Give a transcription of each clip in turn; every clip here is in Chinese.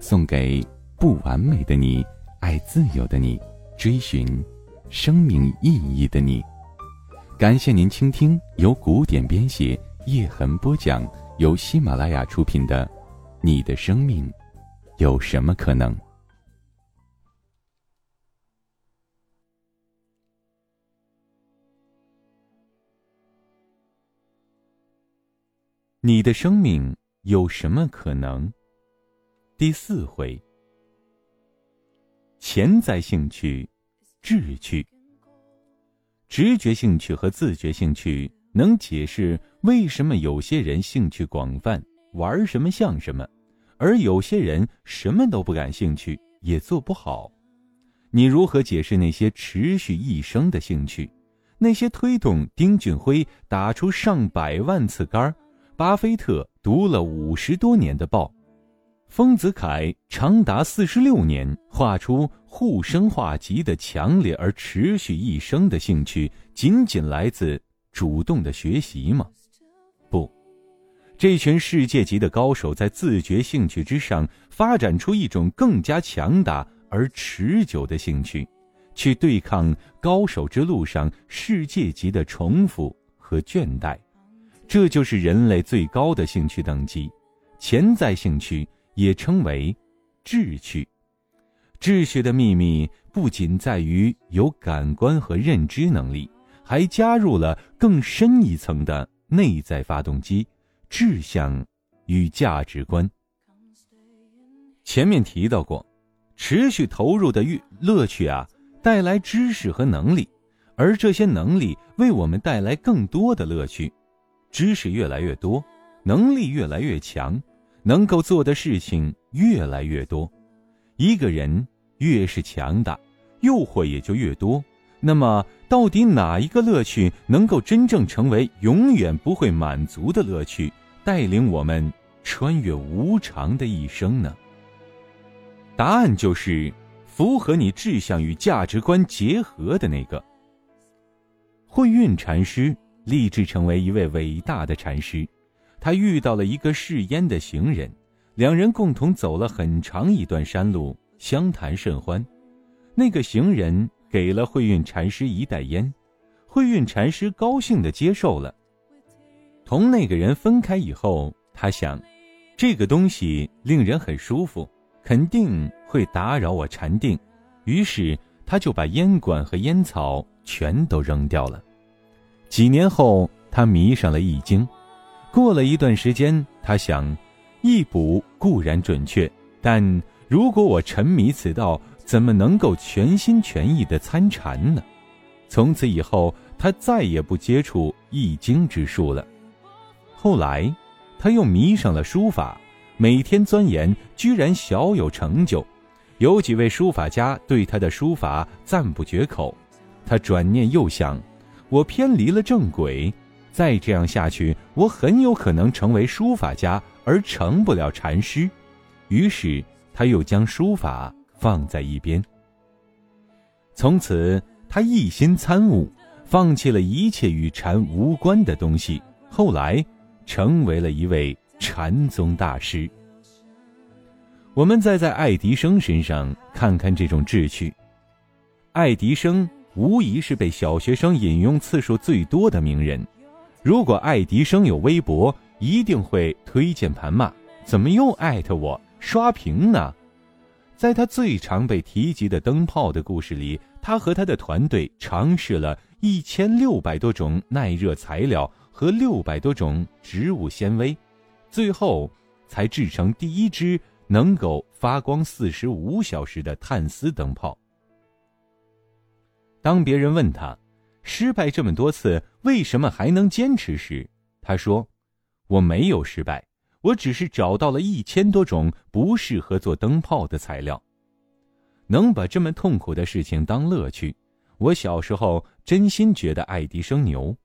送给不完美的你，爱自由的你，追寻生命意义的你。感谢您倾听由古典编写、叶痕播讲、由喜马拉雅出品的《你的生命有什么可能》。你的生命有什么可能？第四回：潜在兴趣、志趣。直觉兴趣和自觉兴趣能解释为什么有些人兴趣广泛，玩什么像什么，而有些人什么都不感兴趣，也做不好。你如何解释那些持续一生的兴趣？那些推动丁俊晖打出上百万次杆，巴菲特读了五十多年的报？丰子恺长达四十六年画出护生画集的强烈而持续一生的兴趣，仅仅来自主动的学习吗？不，这群世界级的高手在自觉兴趣之上发展出一种更加强大而持久的兴趣，去对抗高手之路上世界级的重复和倦怠。这就是人类最高的兴趣等级——潜在兴趣。也称为秩序。秩序的秘密不仅在于有感官和认知能力，还加入了更深一层的内在发动机——志向与价值观。前面提到过，持续投入的乐乐趣啊，带来知识和能力，而这些能力为我们带来更多的乐趣。知识越来越多，能力越来越强。能够做的事情越来越多，一个人越是强大，诱惑也就越多。那么，到底哪一个乐趣能够真正成为永远不会满足的乐趣，带领我们穿越无常的一生呢？答案就是符合你志向与价值观结合的那个。慧运禅师立志成为一位伟大的禅师。他遇到了一个试烟的行人，两人共同走了很长一段山路，相谈甚欢。那个行人给了慧运禅师一袋烟，慧运禅师高兴的接受了。同那个人分开以后，他想，这个东西令人很舒服，肯定会打扰我禅定，于是他就把烟管和烟草全都扔掉了。几年后，他迷上了易经。过了一段时间，他想，易卜固然准确，但如果我沉迷此道，怎么能够全心全意的参禅呢？从此以后，他再也不接触易经之术了。后来，他又迷上了书法，每天钻研，居然小有成就。有几位书法家对他的书法赞不绝口。他转念又想，我偏离了正轨。再这样下去，我很有可能成为书法家，而成不了禅师。于是，他又将书法放在一边。从此，他一心参悟，放弃了一切与禅无关的东西。后来，成为了一位禅宗大师。我们再在爱迪生身上看看这种志趣。爱迪生无疑是被小学生引用次数最多的名人。如果爱迪生有微博，一定会推荐盘骂：怎么又艾特我刷屏呢？在他最常被提及的灯泡的故事里，他和他的团队尝试了一千六百多种耐热材料和六百多种植物纤维，最后才制成第一只能够发光四十五小时的碳丝灯泡。当别人问他，失败这么多次，为什么还能坚持？时，他说：“我没有失败，我只是找到了一千多种不适合做灯泡的材料。能把这么痛苦的事情当乐趣，我小时候真心觉得爱迪生牛。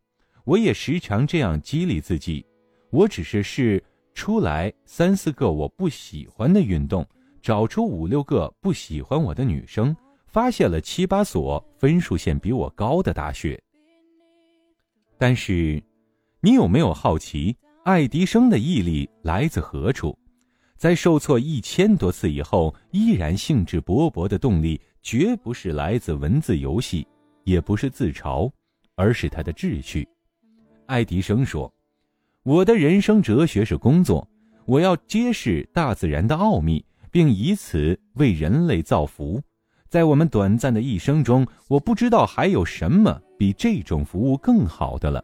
我也时常这样激励自己。我只是试出来三四个我不喜欢的运动，找出五六个不喜欢我的女生，发现了七八所分数线比我高的大学。但是，你有没有好奇，爱迪生的毅力来自何处？在受挫一千多次以后，依然兴致勃勃的动力，绝不是来自文字游戏，也不是自嘲，而是他的志趣。爱迪生说：“我的人生哲学是工作，我要揭示大自然的奥秘，并以此为人类造福。在我们短暂的一生中，我不知道还有什么比这种服务更好的了。”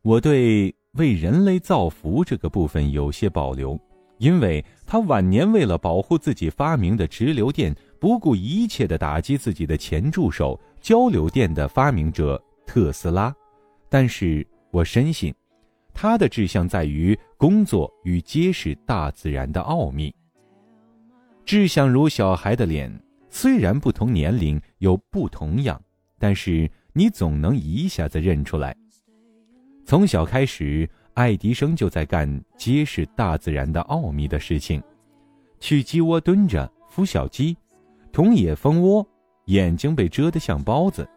我对为人类造福这个部分有些保留，因为他晚年为了保护自己发明的直流电，不顾一切的打击自己的前助手交流电的发明者特斯拉。但是我深信，他的志向在于工作与揭示大自然的奥秘。志向如小孩的脸，虽然不同年龄有不同样，但是你总能一下子认出来。从小开始，爱迪生就在干揭示大自然的奥秘的事情，去鸡窝蹲着孵小鸡，捅野蜂窝，眼睛被蛰得像包子。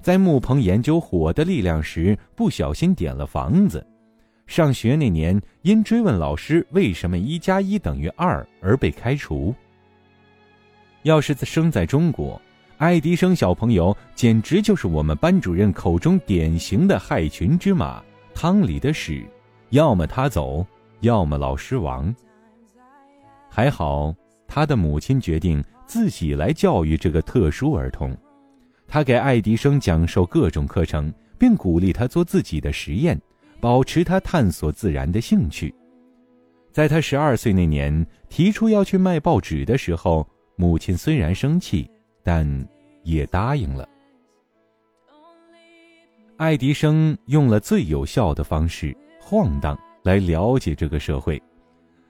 在木棚研究火的力量时，不小心点了房子。上学那年，因追问老师为什么一加一等于二而被开除。要是生在中国，爱迪生小朋友简直就是我们班主任口中典型的害群之马，汤里的屎，要么他走，要么老师亡。还好，他的母亲决定自己来教育这个特殊儿童。他给爱迪生讲授各种课程，并鼓励他做自己的实验，保持他探索自然的兴趣。在他十二岁那年提出要去卖报纸的时候，母亲虽然生气，但也答应了。爱迪生用了最有效的方式——晃荡，来了解这个社会。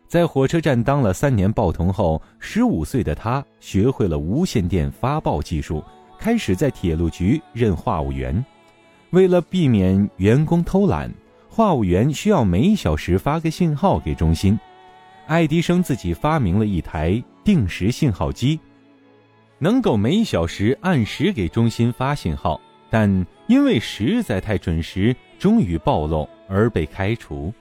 在火车站当了三年报童后，十五岁的他学会了无线电发报技术。开始在铁路局任话务员，为了避免员工偷懒，话务员需要每小时发个信号给中心。爱迪生自己发明了一台定时信号机，能够每小时按时给中心发信号，但因为实在太准时，终于暴露而被开除。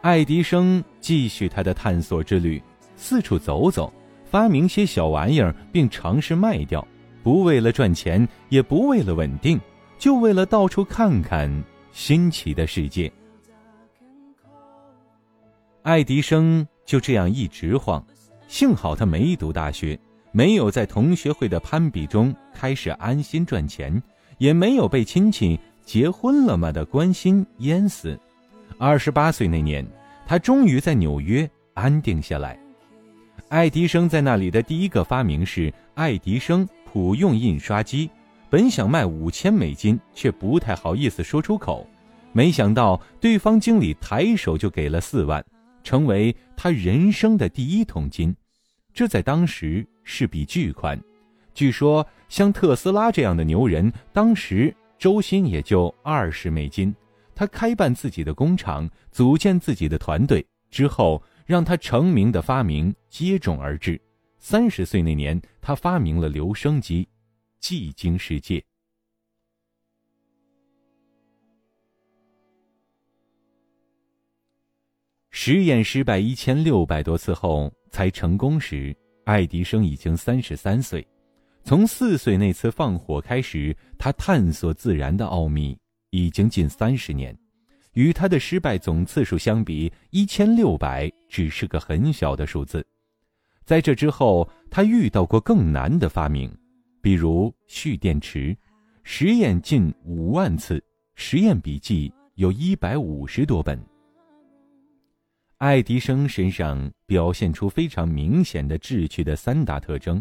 爱迪生继续他的探索之旅，四处走走，发明些小玩意儿，并尝试卖掉。不为了赚钱，也不为了稳定，就为了到处看看新奇的世界。爱迪生就这样一直晃，幸好他没读大学，没有在同学会的攀比中开始安心赚钱，也没有被亲戚“结婚了吗”的关心淹死。二十八岁那年，他终于在纽约安定下来。爱迪生在那里的第一个发明是爱迪生。普用印刷机，本想卖五千美金，却不太好意思说出口。没想到对方经理抬手就给了四万，成为他人生的第一桶金。这在当时是笔巨款。据说像特斯拉这样的牛人，当时周薪也就二十美金。他开办自己的工厂，组建自己的团队之后，让他成名的发明接踵而至。三十岁那年，他发明了留声机，技惊世界。实验失败一千六百多次后才成功时，爱迪生已经三十三岁。从四岁那次放火开始，他探索自然的奥秘已经近三十年。与他的失败总次数相比，一千六百只是个很小的数字。在这之后，他遇到过更难的发明，比如蓄电池，实验近五万次，实验笔记有一百五十多本。爱迪生身上表现出非常明显的志趣的三大特征：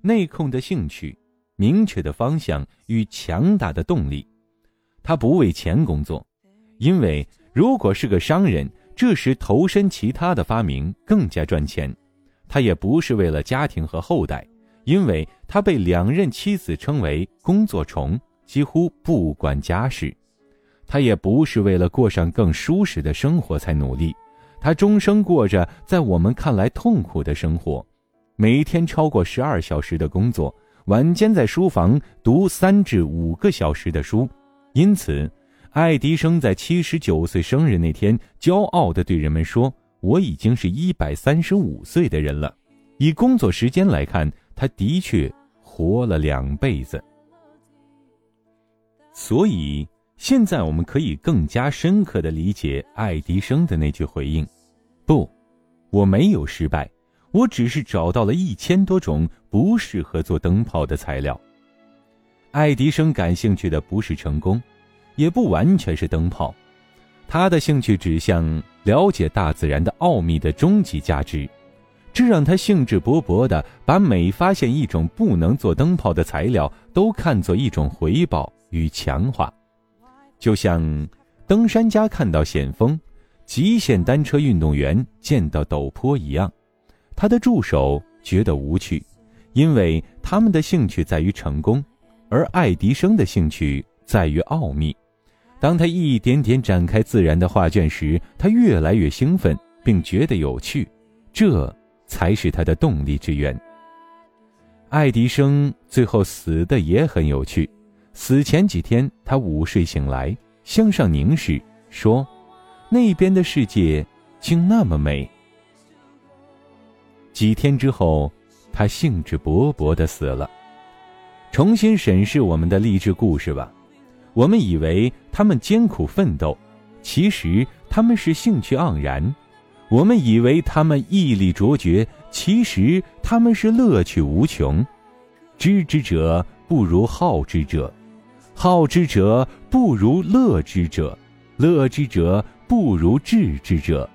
内控的兴趣、明确的方向与强大的动力。他不为钱工作，因为如果是个商人。这时投身其他的发明更加赚钱。他也不是为了家庭和后代，因为他被两任妻子称为“工作虫”，几乎不管家事。他也不是为了过上更舒适的生活才努力，他终生过着在我们看来痛苦的生活，每一天超过十二小时的工作，晚间在书房读三至五个小时的书。因此，爱迪生在七十九岁生日那天，骄傲地对人们说。我已经是一百三十五岁的人了，以工作时间来看，他的确活了两辈子。所以，现在我们可以更加深刻的理解爱迪生的那句回应：“不，我没有失败，我只是找到了一千多种不适合做灯泡的材料。”爱迪生感兴趣的不是成功，也不完全是灯泡。他的兴趣指向了解大自然的奥秘的终极价值，这让他兴致勃勃地把每发现一种不能做灯泡的材料都看作一种回报与强化，就像登山家看到险峰，极限单车运动员见到陡坡一样。他的助手觉得无趣，因为他们的兴趣在于成功，而爱迪生的兴趣在于奥秘。当他一点点展开自然的画卷时，他越来越兴奋，并觉得有趣，这才是他的动力之源。爱迪生最后死的也很有趣，死前几天，他午睡醒来，向上凝视，说：“那边的世界竟那么美。”几天之后，他兴致勃勃的死了。重新审视我们的励志故事吧。我们以为他们艰苦奋斗，其实他们是兴趣盎然；我们以为他们毅力卓绝，其实他们是乐趣无穷。知之者不如好之者，好之者不如乐之者，乐之者不如智之者。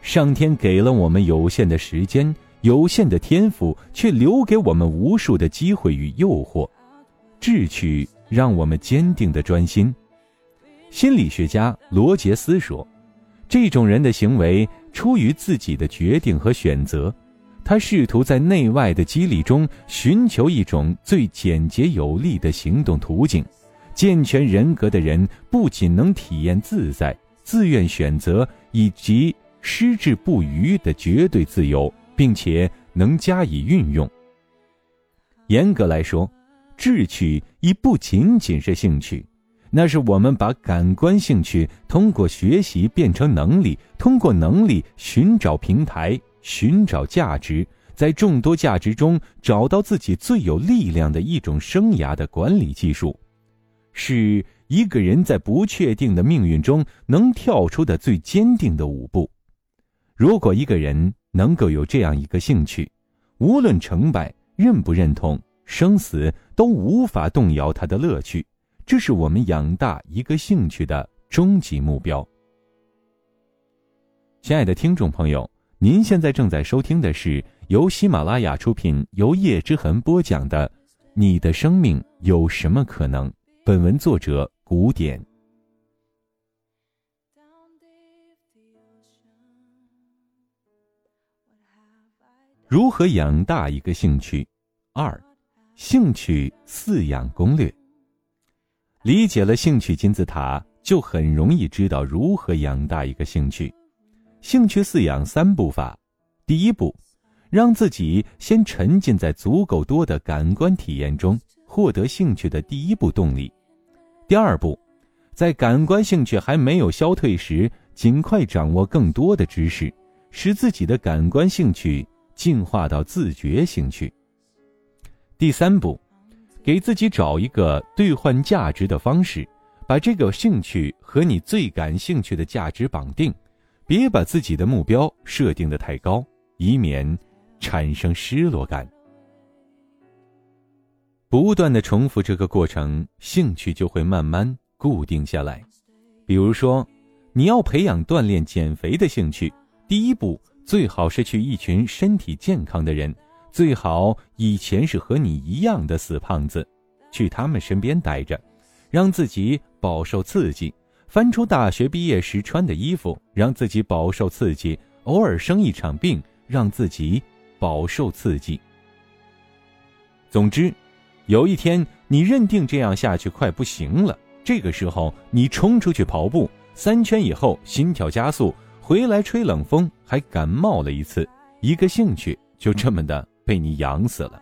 上天给了我们有限的时间、有限的天赋，却留给我们无数的机会与诱惑，智取。让我们坚定的专心。心理学家罗杰斯说：“这种人的行为出于自己的决定和选择，他试图在内外的激励中寻求一种最简洁有力的行动途径。健全人格的人不仅能体验自在、自愿选择以及矢志不渝的绝对自由，并且能加以运用。严格来说。”志趣已不仅仅是兴趣，那是我们把感官兴趣通过学习变成能力，通过能力寻找平台，寻找价值，在众多价值中找到自己最有力量的一种生涯的管理技术，是一个人在不确定的命运中能跳出的最坚定的舞步。如果一个人能够有这样一个兴趣，无论成败，认不认同。生死都无法动摇他的乐趣，这是我们养大一个兴趣的终极目标。亲爱的听众朋友，您现在正在收听的是由喜马拉雅出品、由叶之痕播讲的《你的生命有什么可能》。本文作者：古典。如何养大一个兴趣？二。兴趣饲养攻略。理解了兴趣金字塔，就很容易知道如何养大一个兴趣。兴趣饲养三步法：第一步，让自己先沉浸在足够多的感官体验中，获得兴趣的第一步动力；第二步，在感官兴趣还没有消退时，尽快掌握更多的知识，使自己的感官兴趣进化到自觉兴趣。第三步，给自己找一个兑换价值的方式，把这个兴趣和你最感兴趣的价值绑定，别把自己的目标设定的太高，以免产生失落感。不断的重复这个过程，兴趣就会慢慢固定下来。比如说，你要培养锻炼减肥的兴趣，第一步最好是去一群身体健康的人。最好以前是和你一样的死胖子，去他们身边待着，让自己饱受刺激，翻出大学毕业时穿的衣服，让自己饱受刺激；偶尔生一场病，让自己饱受刺激。总之，有一天你认定这样下去快不行了，这个时候你冲出去跑步，三圈以后心跳加速，回来吹冷风，还感冒了一次，一个兴趣就这么的被你养死了。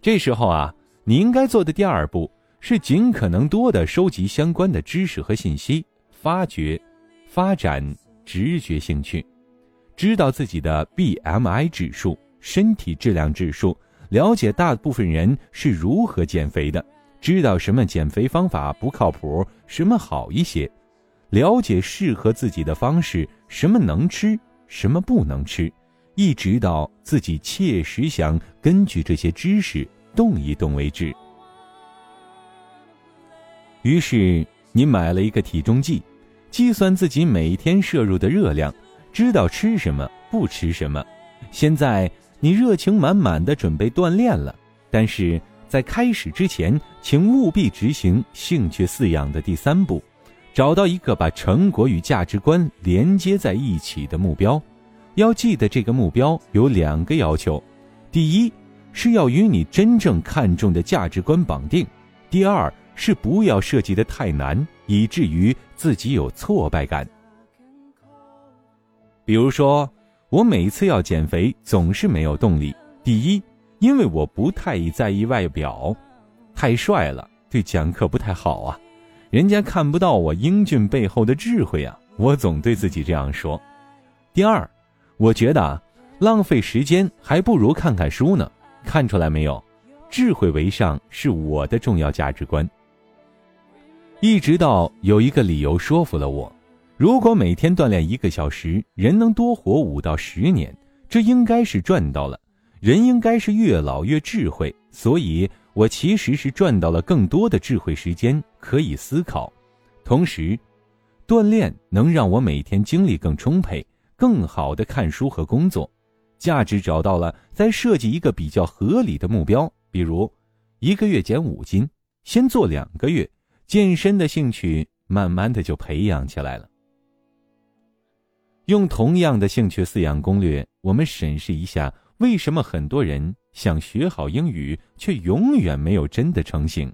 这时候啊，你应该做的第二步是尽可能多的收集相关的知识和信息，发掘、发展直觉兴趣，知道自己的 BMI 指数、身体质量指数，了解大部分人是如何减肥的，知道什么减肥方法不靠谱，什么好一些，了解适合自己的方式，什么能吃，什么不能吃。一直到自己切实想根据这些知识动一动为止。于是你买了一个体重计，计算自己每天摄入的热量，知道吃什么不吃什么。现在你热情满满的准备锻炼了，但是在开始之前，请务必执行兴趣饲养的第三步，找到一个把成果与价值观连接在一起的目标。要记得，这个目标有两个要求：第一，是要与你真正看重的价值观绑定；第二，是不要设计的太难，以至于自己有挫败感。比如说，我每次要减肥总是没有动力。第一，因为我不太在意外表，太帅了对讲课不太好啊，人家看不到我英俊背后的智慧啊，我总对自己这样说。第二。我觉得啊浪费时间还不如看看书呢。看出来没有？智慧为上是我的重要价值观。一直到有一个理由说服了我：如果每天锻炼一个小时，人能多活五到十年，这应该是赚到了。人应该是越老越智慧，所以我其实是赚到了更多的智慧时间可以思考。同时，锻炼能让我每天精力更充沛。更好的看书和工作，价值找到了，再设计一个比较合理的目标，比如一个月减五斤，先做两个月，健身的兴趣慢慢的就培养起来了。用同样的兴趣饲养攻略，我们审视一下，为什么很多人想学好英语，却永远没有真的成型。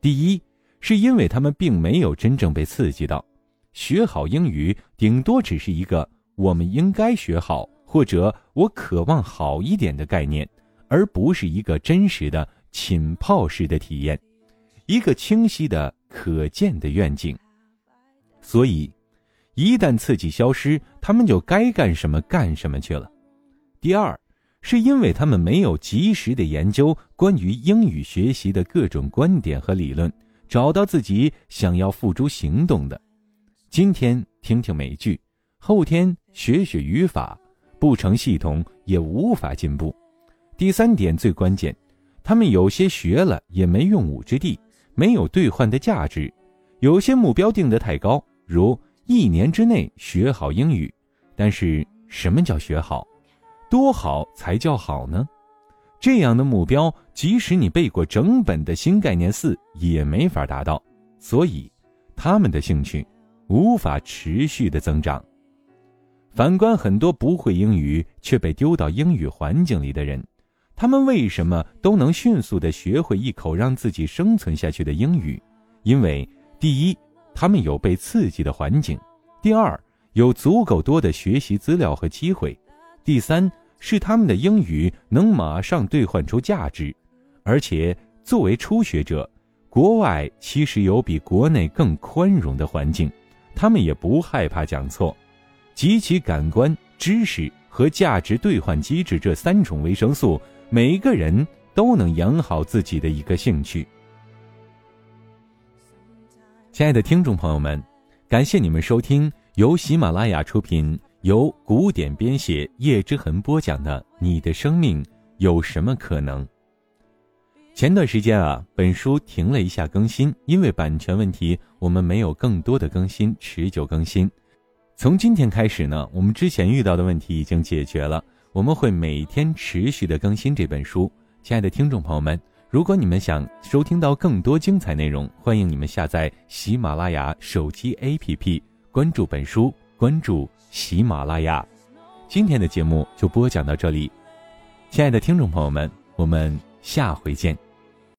第一，是因为他们并没有真正被刺激到，学好英语顶多只是一个。我们应该学好，或者我渴望好一点的概念，而不是一个真实的浸泡式的体验，一个清晰的可见的愿景。所以，一旦刺激消失，他们就该干什么干什么去了。第二，是因为他们没有及时的研究关于英语学习的各种观点和理论，找到自己想要付诸行动的。今天听听美剧。后天学学语法，不成系统也无法进步。第三点最关键，他们有些学了也没用武之地，没有兑换的价值。有些目标定得太高，如一年之内学好英语。但是什么叫学好？多好才叫好呢？这样的目标，即使你背过整本的新概念四，也没法达到。所以，他们的兴趣无法持续的增长。反观很多不会英语却被丢到英语环境里的人，他们为什么都能迅速的学会一口让自己生存下去的英语？因为第一，他们有被刺激的环境；第二，有足够多的学习资料和机会；第三，是他们的英语能马上兑换出价值。而且作为初学者，国外其实有比国内更宽容的环境，他们也不害怕讲错。集齐感官、知识和价值兑换机制这三种维生素，每一个人都能养好自己的一个兴趣。亲爱的听众朋友们，感谢你们收听由喜马拉雅出品、由古典编写、叶之痕播讲的《你的生命有什么可能》。前段时间啊，本书停了一下更新，因为版权问题，我们没有更多的更新，持久更新。从今天开始呢，我们之前遇到的问题已经解决了。我们会每天持续的更新这本书。亲爱的听众朋友们，如果你们想收听到更多精彩内容，欢迎你们下载喜马拉雅手机 APP，关注本书，关注喜马拉雅。今天的节目就播讲到这里，亲爱的听众朋友们，我们下回见。